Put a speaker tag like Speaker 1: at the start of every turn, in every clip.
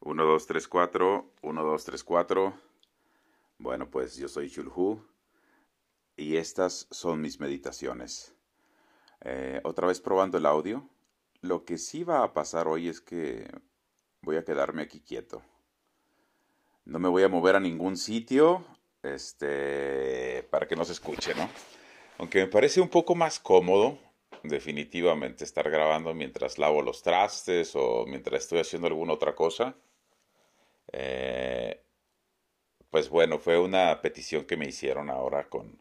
Speaker 1: 1, 2, 3, 4, 1, 2, 3, 4. Bueno, pues yo soy Chulhu y estas son mis meditaciones. Eh, otra vez probando el audio. Lo que sí va a pasar hoy es que voy a quedarme aquí quieto. No me voy a mover a ningún sitio este, para que no se escuche, ¿no? Aunque me parece un poco más cómodo definitivamente estar grabando mientras lavo los trastes o mientras estoy haciendo alguna otra cosa. Eh, pues bueno, fue una petición que me hicieron ahora con,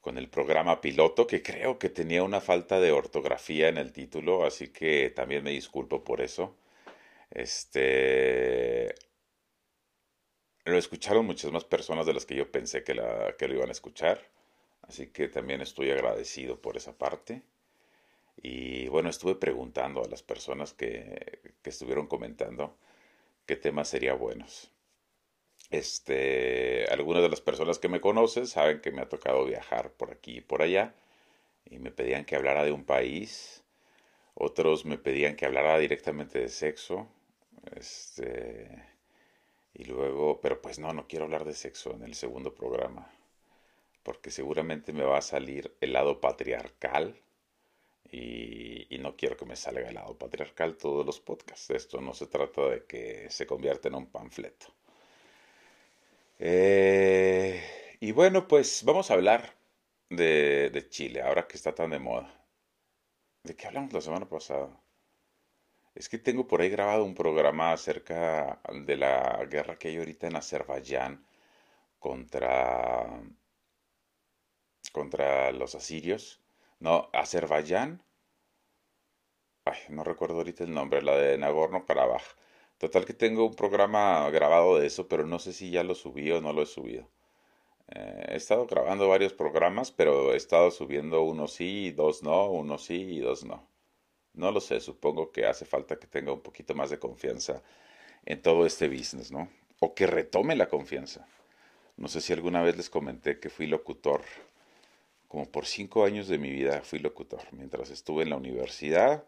Speaker 1: con el programa piloto, que creo que tenía una falta de ortografía en el título, así que también me disculpo por eso. Este lo escucharon muchas más personas de las que yo pensé que, la, que lo iban a escuchar, así que también estoy agradecido por esa parte. Y bueno, estuve preguntando a las personas que, que estuvieron comentando qué temas serían buenos. Este, algunas de las personas que me conocen saben que me ha tocado viajar por aquí y por allá y me pedían que hablara de un país. Otros me pedían que hablara directamente de sexo. Este, y luego, pero pues no, no quiero hablar de sexo en el segundo programa, porque seguramente me va a salir el lado patriarcal y, no quiero que me salga el lado patriarcal todos los podcasts. Esto no se trata de que se convierta en un panfleto. Eh, y bueno, pues vamos a hablar de, de Chile, ahora que está tan de moda. ¿De qué hablamos la semana pasada? Es que tengo por ahí grabado un programa acerca de la guerra que hay ahorita en Azerbaiyán contra, contra los asirios. No, Azerbaiyán. Ay, no recuerdo ahorita el nombre, la de Nagorno-Karabaj. Total que tengo un programa grabado de eso, pero no sé si ya lo subí o no lo he subido. Eh, he estado grabando varios programas, pero he estado subiendo uno sí, dos no, uno sí y dos no. No lo sé, supongo que hace falta que tenga un poquito más de confianza en todo este business, ¿no? O que retome la confianza. No sé si alguna vez les comenté que fui locutor como por cinco años de mi vida fui locutor. Mientras estuve en la universidad,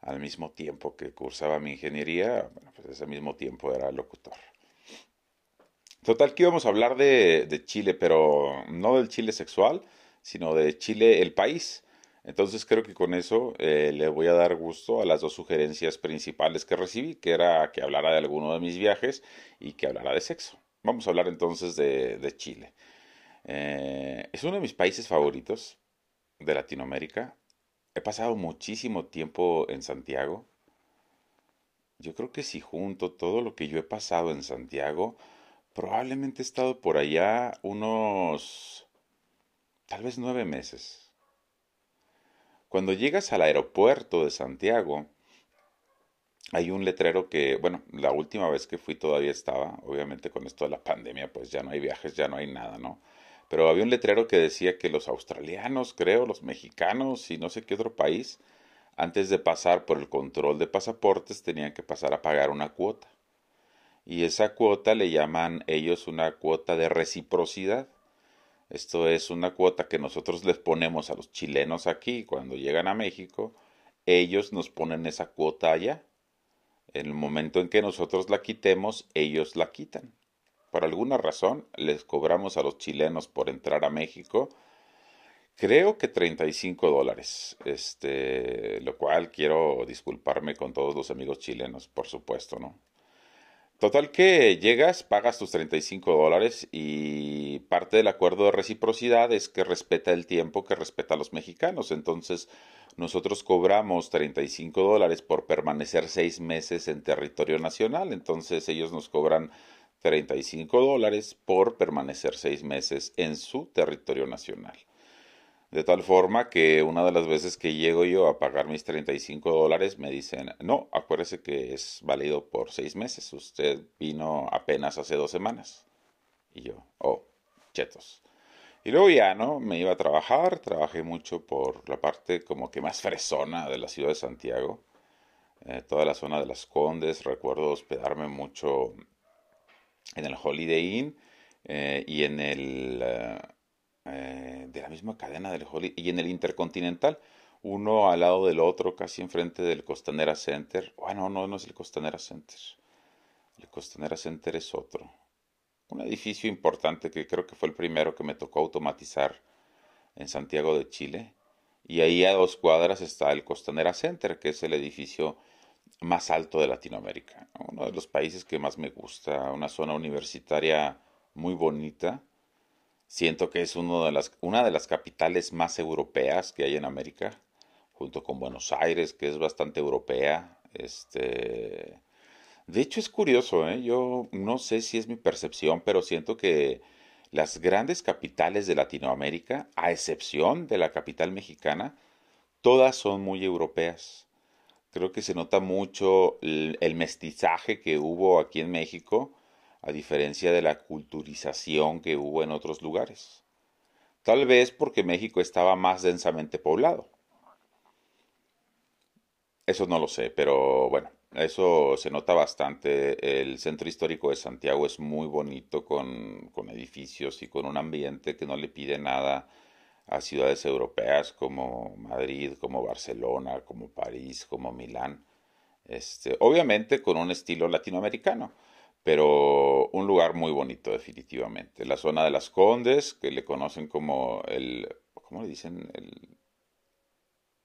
Speaker 1: al mismo tiempo que cursaba mi ingeniería, bueno, pues ese mismo tiempo era locutor. Total que íbamos a hablar de, de Chile, pero no del Chile sexual, sino de Chile el país. Entonces creo que con eso eh, le voy a dar gusto a las dos sugerencias principales que recibí, que era que hablara de alguno de mis viajes y que hablara de sexo. Vamos a hablar entonces de, de Chile. Eh, es uno de mis países favoritos de Latinoamérica. He pasado muchísimo tiempo en Santiago. Yo creo que si junto todo lo que yo he pasado en Santiago, probablemente he estado por allá unos tal vez nueve meses. Cuando llegas al aeropuerto de Santiago, hay un letrero que, bueno, la última vez que fui todavía estaba, obviamente con esto de la pandemia, pues ya no hay viajes, ya no hay nada, ¿no? Pero había un letrero que decía que los australianos, creo, los mexicanos y no sé qué otro país, antes de pasar por el control de pasaportes tenían que pasar a pagar una cuota. Y esa cuota le llaman ellos una cuota de reciprocidad. Esto es una cuota que nosotros les ponemos a los chilenos aquí cuando llegan a México. Ellos nos ponen esa cuota allá. En el momento en que nosotros la quitemos, ellos la quitan por alguna razón les cobramos a los chilenos por entrar a México creo que 35 dólares. Este lo cual quiero disculparme con todos los amigos chilenos por supuesto no total que llegas pagas tus 35 dólares y parte del acuerdo de reciprocidad es que respeta el tiempo que respeta a los mexicanos. Entonces nosotros cobramos 35 dólares por permanecer seis meses en territorio nacional. Entonces ellos nos cobran 35 dólares por permanecer seis meses en su territorio nacional. De tal forma que una de las veces que llego yo a pagar mis 35 dólares me dicen, no, acuérdese que es válido por seis meses, usted vino apenas hace dos semanas. Y yo, oh, chetos. Y luego ya, ¿no? Me iba a trabajar, trabajé mucho por la parte como que más fresona de la ciudad de Santiago, eh, toda la zona de las Condes, recuerdo hospedarme mucho en el Holiday Inn eh, y en el eh, eh, de la misma cadena del Holiday y en el Intercontinental uno al lado del otro casi enfrente del Costanera Center bueno no no es el Costanera Center El Costanera Center es otro. Un edificio importante que creo que fue el primero que me tocó automatizar en Santiago de Chile. Y ahí a dos cuadras está el Costanera Center, que es el edificio más alto de Latinoamérica. Uno de los países que más me gusta, una zona universitaria muy bonita. Siento que es una de las capitales más europeas que hay en América, junto con Buenos Aires, que es bastante europea. Este, de hecho, es curioso, ¿eh? yo no sé si es mi percepción, pero siento que las grandes capitales de Latinoamérica, a excepción de la capital mexicana, todas son muy europeas. Creo que se nota mucho el, mestizaje que hubo aquí en México, a diferencia de la culturización que hubo en otros lugares. Tal vez porque México estaba más densamente poblado. Eso no lo sé, pero bueno, eso se nota bastante. El centro histórico de Santiago es muy bonito con, con edificios y con un ambiente que no le pide nada a ciudades europeas como Madrid, como Barcelona, como París, como Milán. Este, obviamente con un estilo latinoamericano, pero un lugar muy bonito definitivamente. La zona de las Condes, que le conocen como el, ¿cómo le dicen? El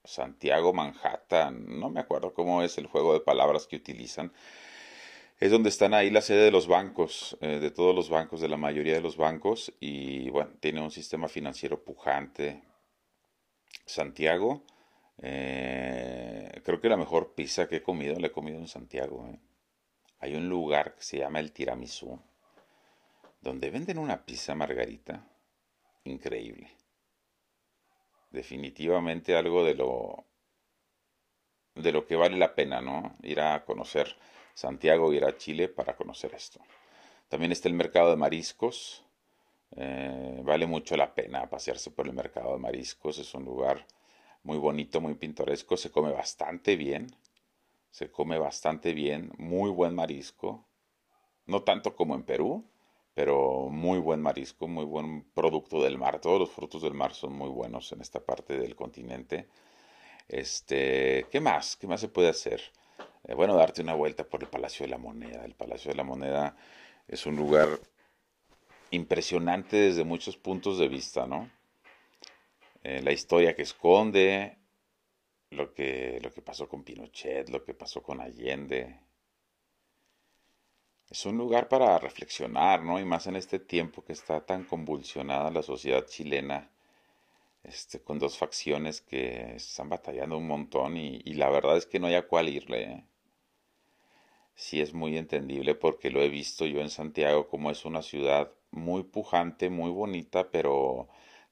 Speaker 1: Santiago Manhattan, no me acuerdo cómo es el juego de palabras que utilizan, es donde están ahí la sede de los bancos, eh, de todos los bancos, de la mayoría de los bancos, y bueno, tiene un sistema financiero pujante. Santiago, eh, creo que la mejor pizza que he comido la he comido en Santiago. Eh. Hay un lugar que se llama el Tiramisú, donde venden una pizza margarita increíble. Definitivamente algo de lo de lo que vale la pena, ¿no? Ir a conocer Santiago, ir a Chile para conocer esto. También está el mercado de mariscos. Eh, vale mucho la pena pasearse por el mercado de mariscos. Es un lugar muy bonito, muy pintoresco. Se come bastante bien. Se come bastante bien. Muy buen marisco. No tanto como en Perú, pero muy buen marisco, muy buen producto del mar. Todos los frutos del mar son muy buenos en esta parte del continente. Este, ¿qué más? ¿Qué más se puede hacer? Eh, bueno, darte una vuelta por el Palacio de la Moneda. El Palacio de la Moneda es un lugar impresionante desde muchos puntos de vista, ¿no? Eh, la historia que esconde, lo que, lo que pasó con Pinochet, lo que pasó con Allende. Es un lugar para reflexionar, ¿no? Y más en este tiempo que está tan convulsionada la sociedad chilena, este, con dos facciones que están batallando un montón y, y la verdad es que no hay a cuál irle. ¿eh? Sí es muy entendible porque lo he visto yo en Santiago como es una ciudad muy pujante, muy bonita, pero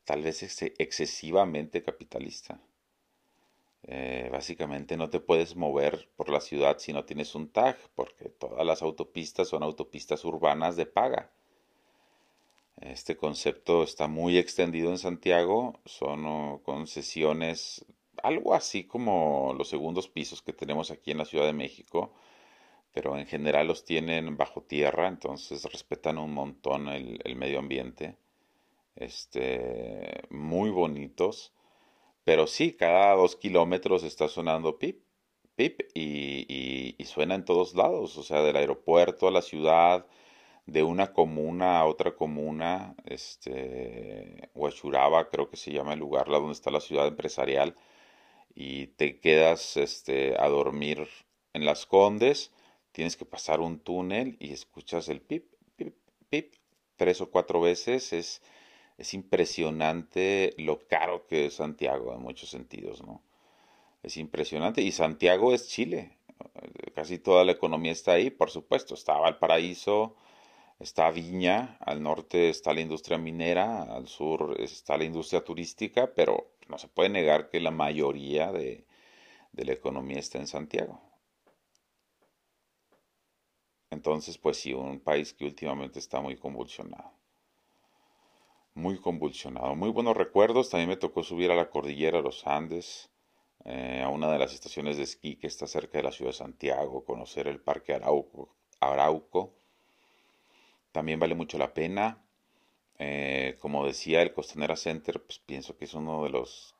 Speaker 1: tal vez excesivamente capitalista. Eh, básicamente no te puedes mover por la ciudad si no tienes un tag, porque todas las autopistas son autopistas urbanas de paga. Este concepto está muy extendido en Santiago, son oh, concesiones, algo así como los segundos pisos que tenemos aquí en la Ciudad de México, pero en general los tienen bajo tierra, entonces respetan un montón el, medio ambiente. Este, muy bonitos. Pero sí, cada dos kilómetros está sonando pip, pip, y, y, suena en todos lados, o sea, del aeropuerto a la ciudad, de una comuna a otra comuna, este, Huachuraba creo que se llama el lugar, la donde está la ciudad empresarial, y te quedas este, a dormir en las Condes, tienes que pasar un túnel y escuchas el pip, pip, pip tres o cuatro veces. Es, es impresionante lo caro que es Santiago en muchos sentidos, ¿no? Es impresionante. Y Santiago es Chile. Casi toda la economía está ahí, por supuesto. Está Valparaíso, está Viña, al norte está la industria minera, al sur está la industria turística, pero no se puede negar que la mayoría de, de la economía está en Santiago. Entonces, pues sí, un país que últimamente está muy convulsionado. Muy convulsionado. Muy buenos recuerdos. También me tocó subir a la cordillera de los Andes, eh, a una de las estaciones de esquí que está cerca de la ciudad de Santiago, conocer el Parque Arauco. Arauco. También vale mucho la pena. Eh, como decía, el Costanera Center, pues pienso que es uno de los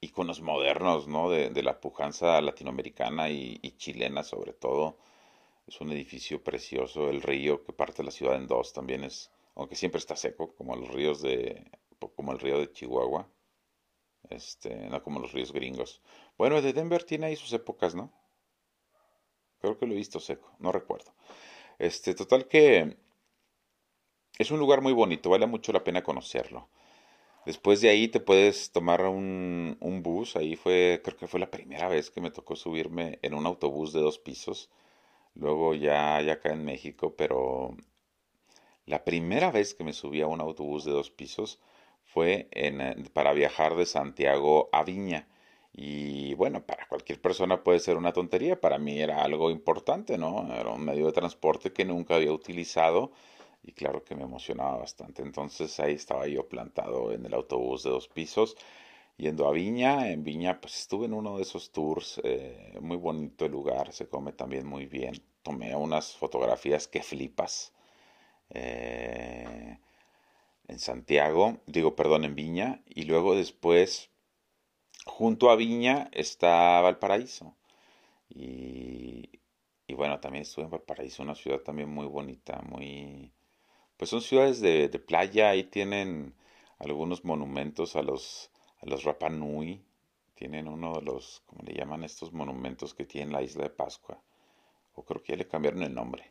Speaker 1: iconos modernos, ¿no? De, la pujanza latinoamericana y chilena sobre todo Es un edificio precioso. El río que parte la ciudad en dos también es, aunque siempre está seco, como los ríos de, como el río de Chihuahua. Este, no como los ríos gringos. Bueno, el de Denver tiene ahí sus épocas, ¿no? Creo que lo he visto seco, no recuerdo. Este, total que es un lugar muy bonito, vale mucho la pena conocerlo. Después de ahí te puedes tomar un, un, bus. Ahí fue, creo que fue la primera vez que me tocó subirme en un autobús de dos pisos. Luego ya, ya acá en México, pero la primera vez que me subí a un autobús de dos pisos fue en, para viajar de Santiago a Viña. Y bueno, para cualquier persona puede ser una tontería, para mí era algo importante, ¿no? Era un medio de transporte que nunca había utilizado y claro que me emocionaba bastante. Entonces ahí estaba yo plantado en el autobús de dos pisos yendo a Viña. En Viña pues estuve en uno de esos tours, eh, muy bonito el lugar, se come también muy bien. Tomé unas fotografías que flipas. Eh, en Santiago, digo, perdón, en Viña, y luego después, junto a Viña, está Valparaíso. Y, y bueno, también estuve en Valparaíso, una ciudad también muy bonita, muy... Pues son ciudades de, de playa, ahí tienen algunos monumentos a los, a los Rapanui, tienen uno de los, ¿cómo le llaman estos monumentos que tiene la isla de Pascua? O creo que ya le cambiaron el nombre,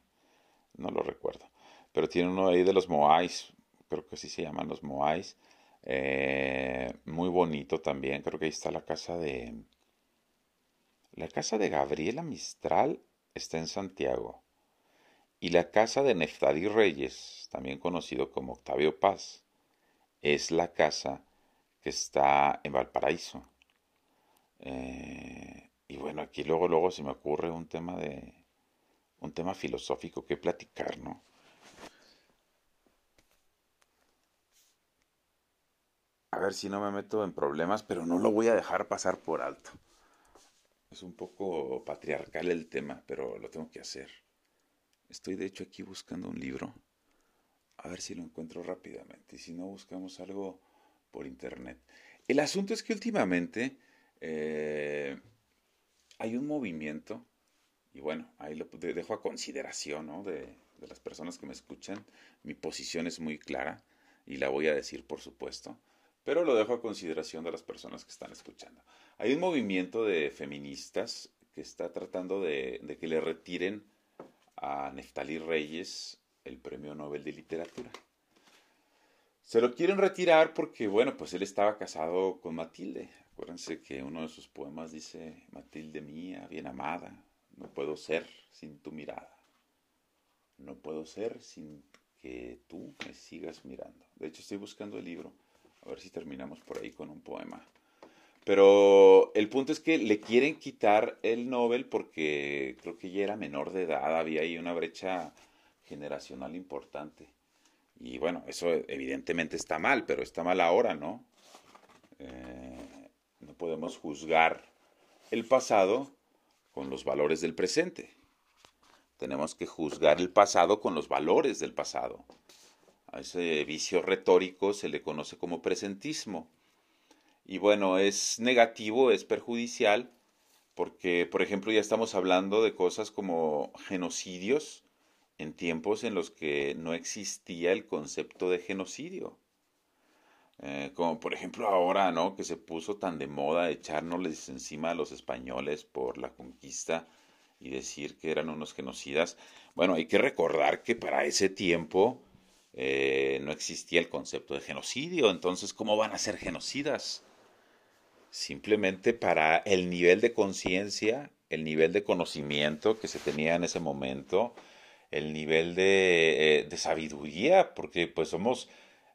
Speaker 1: no lo recuerdo. Pero tiene uno ahí de los Moais, creo que así se llaman los Moais. Eh, muy bonito también, creo que ahí está la casa de... La casa de Gabriela Mistral está en Santiago. Y la casa de Neftalí Reyes, también conocido como Octavio Paz, es la casa que está en Valparaíso. Eh, y bueno, aquí luego, luego se me ocurre un tema de un tema filosófico que platicar, ¿no? a ver si no me meto en problemas, pero no lo voy a dejar pasar por alto. Es un poco patriarcal el tema, pero lo tengo que hacer. Estoy de hecho aquí buscando un libro. A ver si lo encuentro rápidamente. Y si no, buscamos algo internet. El asunto es que últimamente eh, hay un movimiento, y bueno, ahí lo dejo a consideración de, de las personas que me escuchan. Mi posición es muy clara y la voy a decir, por supuesto pero lo dejo a consideración de las personas que están escuchando. Hay un movimiento de feministas que está tratando de, que le retiren a Neftalí Reyes el Premio Nobel de Literatura. Se lo quieren retirar porque, bueno, pues él estaba casado con Matilde. Acuérdense que uno de sus poemas dice, Matilde mía, bien amada, no puedo ser sin tu mirada. No puedo ser sin que tú me sigas mirando. De hecho, estoy buscando el libro a ver si terminamos por ahí con un poema. Pero el punto es que le quieren quitar el Nobel porque creo que ya era menor de edad, había ahí una brecha generacional importante. Y bueno, eso evidentemente está mal, pero está mal ahora, ¿no? Eh, no podemos juzgar el pasado con los valores del presente. Tenemos que juzgar el pasado con los valores del pasado. A ese vicio retórico se le conoce como presentismo. Y bueno, es negativo, es perjudicial, porque, por ejemplo, ya estamos hablando de cosas como genocidios en tiempos en los que no existía el concepto de genocidio. Eh, como por ejemplo ahora, ¿no? Que se puso tan de moda echárnosles encima a los españoles por la conquista y decir que eran unos genocidas. Bueno, hay que recordar que para ese tiempo eh, no existía el concepto de genocidio, entonces ¿cómo van a ser genocidas? Simplemente para el nivel de conciencia, el nivel de conocimiento que se tenía en ese momento, el nivel de, eh, sabiduría, porque pues somos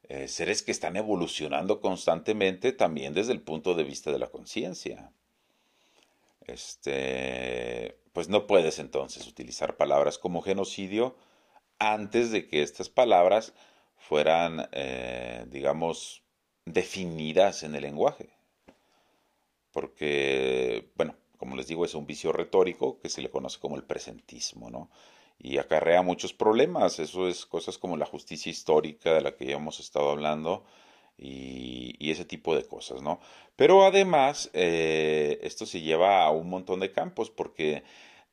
Speaker 1: eh, seres que están evolucionando constantemente también desde el punto de vista de la conciencia. Este, pues no puedes entonces utilizar palabras como genocidio antes de que estas palabras fueran, eh, digamos, definidas en el lenguaje. Porque, bueno, como les digo, es un vicio retórico que se le conoce como el presentismo, ¿no? Y acarrea muchos problemas. Eso es cosas como la justicia histórica de la que ya hemos estado hablando y, ese tipo de cosas, ¿no? Pero además, eh, esto se lleva a un montón de campos porque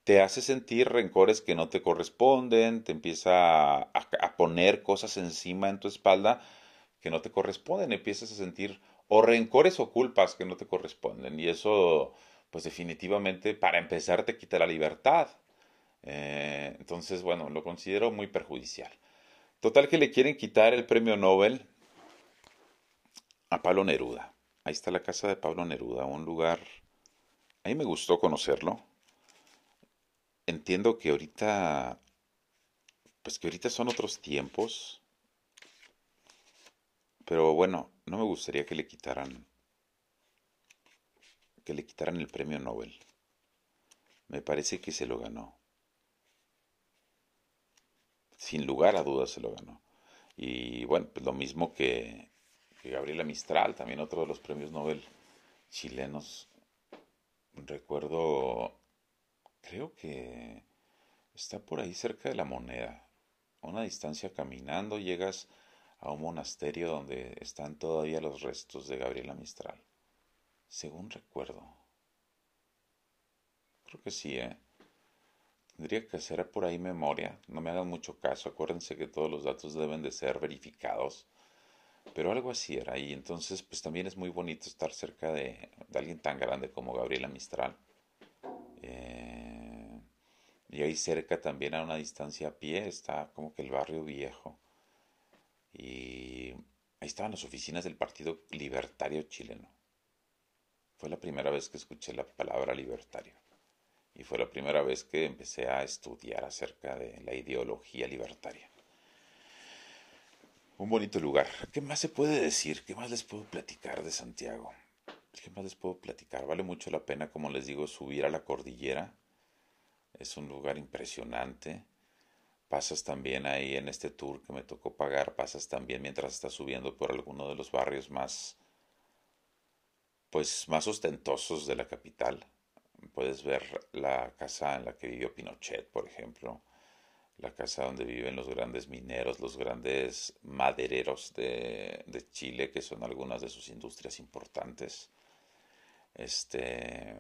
Speaker 1: te hace sentir rencores que no te corresponden, te empieza a, a, poner cosas encima en tu espalda que no te corresponden, empiezas a sentir o rencores o culpas que no te corresponden y eso pues definitivamente para empezar te quita la libertad. Eh, entonces, bueno, lo considero muy perjudicial. Total que le quieren quitar el premio Nobel a Pablo Neruda. Ahí está la casa de Pablo Neruda, un lugar... A mí me gustó conocerlo. Entiendo que ahorita... Pues que ahorita son otros tiempos. Pero bueno, no me gustaría que le quitaran que le quitaran el premio Nobel. Me parece que se lo ganó. Sin lugar a dudas se lo ganó. Y bueno, pues lo mismo que, Gabriela Mistral, también otro de los premios Nobel chilenos. Recuerdo, creo que está por ahí cerca de la moneda. A una distancia caminando llegas a un monasterio donde están todavía los restos de Gabriela Mistral según recuerdo. Creo que sí, ¿eh? Tendría que hacer por ahí memoria. No me hagan mucho caso. Acuérdense que todos los datos deben de ser verificados. Pero algo así era. Y entonces, pues también es muy bonito estar cerca de, alguien tan grande como Gabriela Mistral. Eh, y ahí cerca también a una distancia a pie está como que el barrio viejo. Y ahí estaban las oficinas del Partido Libertario Chileno. Fue la primera vez que escuché la palabra libertario y fue la primera vez que empecé a estudiar acerca de la ideología libertaria. Un bonito lugar. ¿Qué más se puede decir? ¿Qué más les puedo platicar de Santiago? ¿Qué más les puedo platicar? Vale mucho la pena, como les digo, subir a la cordillera. Es un lugar impresionante. Pasas también ahí en este tour que me tocó pagar, pasas también mientras estás subiendo por alguno de los barrios más pues más ostentosos de la capital. Puedes ver la casa en la que vivió Pinochet, por ejemplo, la casa donde viven los grandes mineros, los grandes madereros de, de Chile, que son algunas de sus industrias importantes. Este,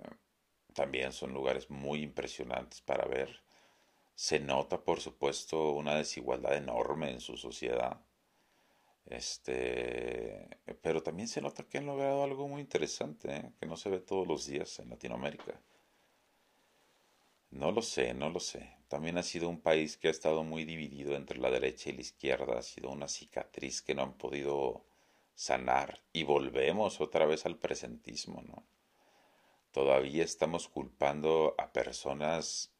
Speaker 1: también son lugares muy impresionantes para ver. Se nota, por supuesto, una desigualdad enorme en su sociedad. Este, pero también se nota que han logrado algo muy interesante, ¿eh? que no se ve todos los días en Latinoamérica. No lo sé, no lo sé. También ha sido un país que ha estado muy dividido entre la derecha y la izquierda. Ha sido una cicatriz que no han podido sanar. Y volvemos otra vez al presentismo, ¿no? Todavía estamos culpando a personas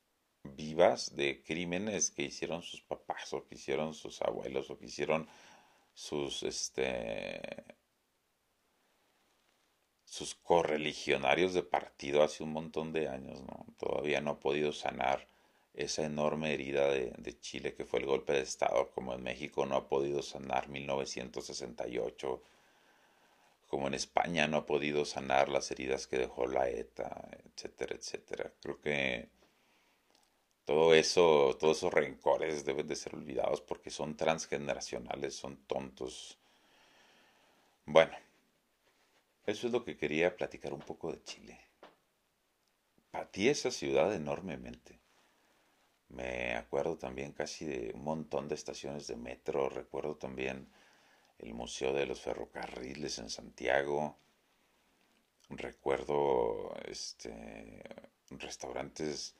Speaker 1: vivas de crímenes que hicieron sus papás o que hicieron sus abuelos o que hicieron sus este sus correligionarios de partido hace un montón de años, ¿no? Todavía no ha podido sanar esa enorme herida de, de, Chile que fue el golpe de Estado, como en México no ha podido sanar 1968, como en España no ha podido sanar las heridas que dejó la ETA, etcétera, etcétera. Creo que todo eso, todos esos rencores deben de ser olvidados porque son transgeneracionales, son tontos. Bueno, eso es lo que quería platicar un poco de Chile. Patí esa ciudad enormemente. Me acuerdo también casi de un montón de estaciones de metro. Recuerdo también el Museo de los Ferrocarriles en Santiago. Recuerdo este restaurantes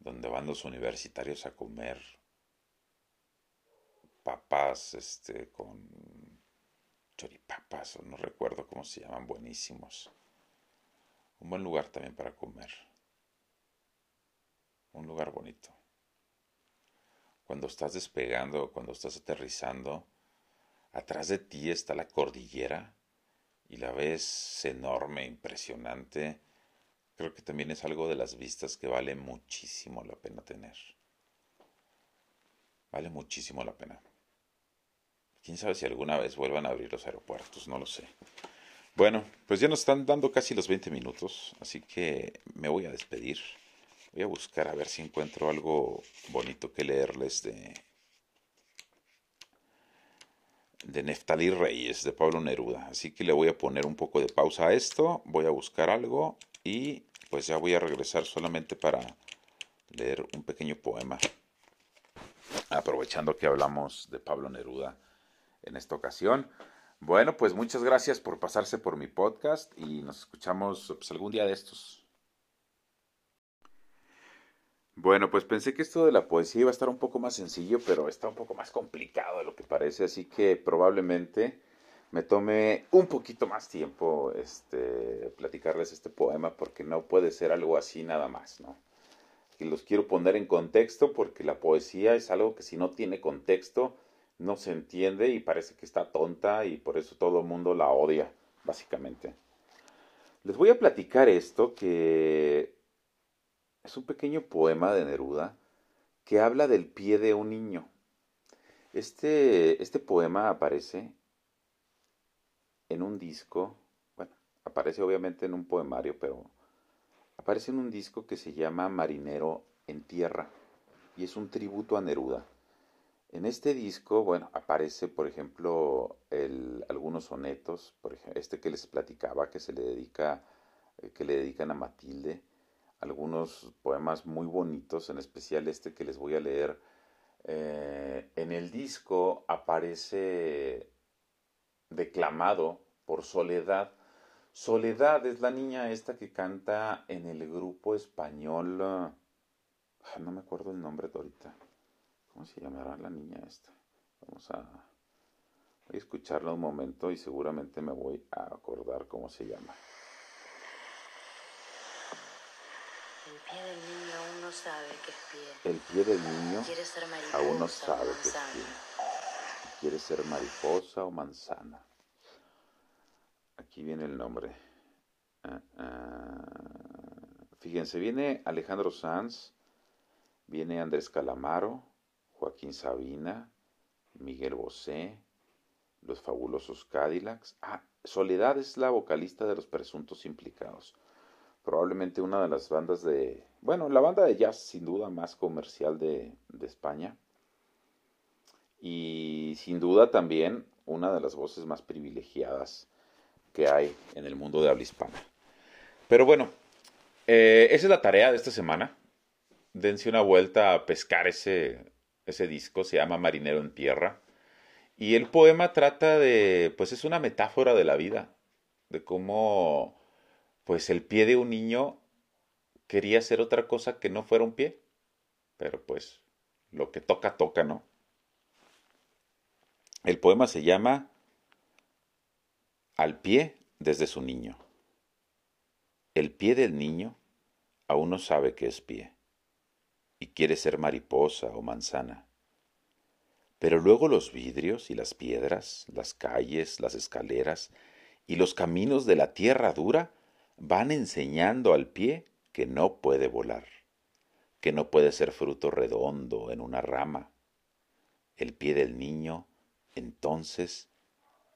Speaker 1: donde van los universitarios a comer papas este con choripapas o no recuerdo cómo se llaman buenísimos. Un buen lugar también para comer. Un lugar bonito. Cuando estás despegando cuando estás aterrizando atrás de ti está la cordillera y la ves enorme impresionante creo que también es algo de las vistas que vale muchísimo la pena tener. Vale muchísimo la pena. Quién sabe si alguna vez vuelvan a abrir los aeropuertos, no lo sé. Bueno, pues ya nos están dando casi los 20 minutos, así que me voy a despedir. Voy a buscar a ver si encuentro algo bonito que leerles de de Neftalí Reyes, de Pablo Neruda. Así que le voy a poner un poco de pausa a esto, voy a buscar algo y pues ya voy a regresar solamente para leer un pequeño poema, aprovechando que hablamos de Pablo Neruda en esta ocasión. Bueno, pues muchas gracias por pasarse por mi podcast y nos escuchamos pues, algún día de estos. Bueno, pues pensé que esto de la poesía iba a estar un poco más sencillo, pero está un poco más complicado de lo que parece, así que probablemente me tome un poquito más tiempo este, platicarles este poema porque no puede ser algo así nada más, ¿no? Y los quiero poner en contexto porque la poesía es algo que si no tiene contexto no se entiende y parece que está tonta y por eso todo el mundo la odia, básicamente. Les voy a platicar esto que es un pequeño poema de Neruda que habla del pie de un niño. Este, este poema aparece en un disco, bueno, aparece obviamente en un poemario, pero aparece en un disco que se llama Marinero en Tierra y es un tributo a Neruda. En este disco, bueno, aparece, por ejemplo, algunos sonetos, este que les platicaba, que se le dedica, eh, que le dedican a Matilde, algunos poemas muy bonitos, en especial este que les voy a leer. Eh, en el disco aparece declamado por Soledad. Soledad es la niña esta que canta en el grupo español. Ah, no me acuerdo el nombre de ahorita. ¿Cómo se llamará la niña esta? Vamos a, escucharla un momento y seguramente me voy a acordar cómo se llama.
Speaker 2: El pie del niño aún no sabe que es pie.
Speaker 1: El pie del niño
Speaker 2: Quiere ser
Speaker 1: aún no sabe que es pie. Quiere ser mariposa o manzana. Aquí viene el nombre. Ah, ah. Fíjense, viene Alejandro Sanz, viene Andrés Calamaro, Joaquín Sabina, Miguel Bosé, los fabulosos Cadillacs. Ah, Soledad es la vocalista de los presuntos implicados. Probablemente una de las bandas de, bueno, la banda de jazz sin duda más comercial de, de España. Y sin duda también una de las voces más privilegiadas que hay en el mundo de habla hispana. Pero bueno, eh, esa es la tarea de esta semana. Dense una vuelta a pescar ese, ese disco, se llama Marinero en Tierra. Y el poema trata de, pues es una metáfora de la vida, de cómo, pues el pie de un niño quería ser otra cosa que no fuera un pie. Pero pues lo que toca, toca, ¿no? El poema se llama Al pie desde su niño. El pie del niño aún no sabe que es pie y quiere ser mariposa o manzana. Pero luego los vidrios y las piedras, las calles, las escaleras y los caminos de la tierra dura van enseñando al pie que no puede volar, que no puede ser fruto redondo en una rama. El pie del niño entonces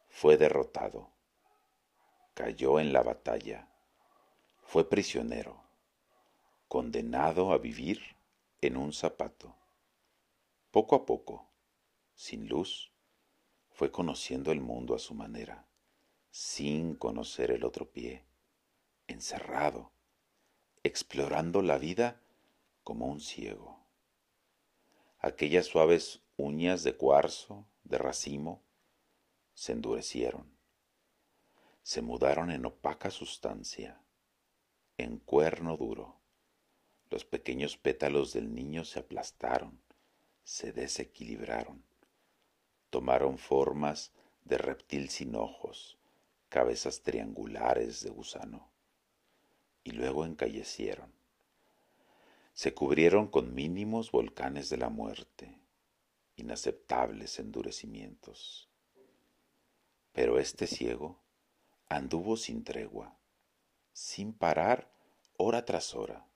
Speaker 1: fue derrotado, cayó en la batalla, fue prisionero, condenado a vivir en un zapato. Poco a poco, sin luz, fue conociendo el mundo a su manera, sin conocer el otro pie, encerrado, explorando la vida como un ciego. Aquellas suaves uñas de cuarzo, de racimo, se endurecieron, se mudaron en opaca sustancia, en cuerno duro. Los pequeños pétalos del niño se aplastaron, se desequilibraron, tomaron formas de reptil sin ojos, cabezas triangulares de gusano, y luego encallecieron. Se cubrieron con mínimos volcanes de la muerte, inaceptables endurecimientos. Pero este ciego anduvo sin tregua, sin parar hora tras hora,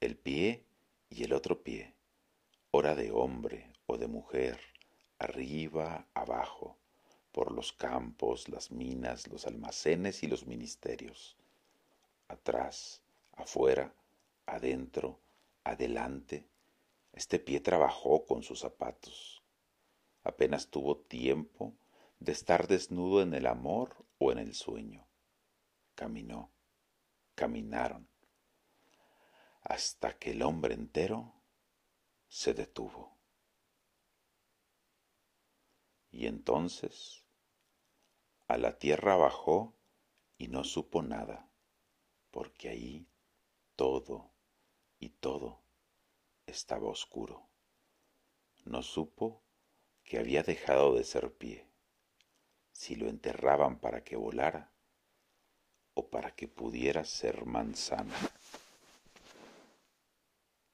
Speaker 1: el pie y el otro pie, hora de hombre o de mujer, arriba, abajo, por los campos, las minas, los almacenes y los ministerios, atrás, afuera, adentro, adelante, este pie trabajó con sus zapatos. Apenas tuvo tiempo de estar desnudo en el amor o en el sueño. Caminó, caminaron. hasta que el hombre entero se detuvo. Y entonces a la tierra bajó y no supo nada, porque ahí todo y todo estaba oscuro. No supo que había dejado de ser pie, si lo enterraban para que volara o para que pudiera ser manzana.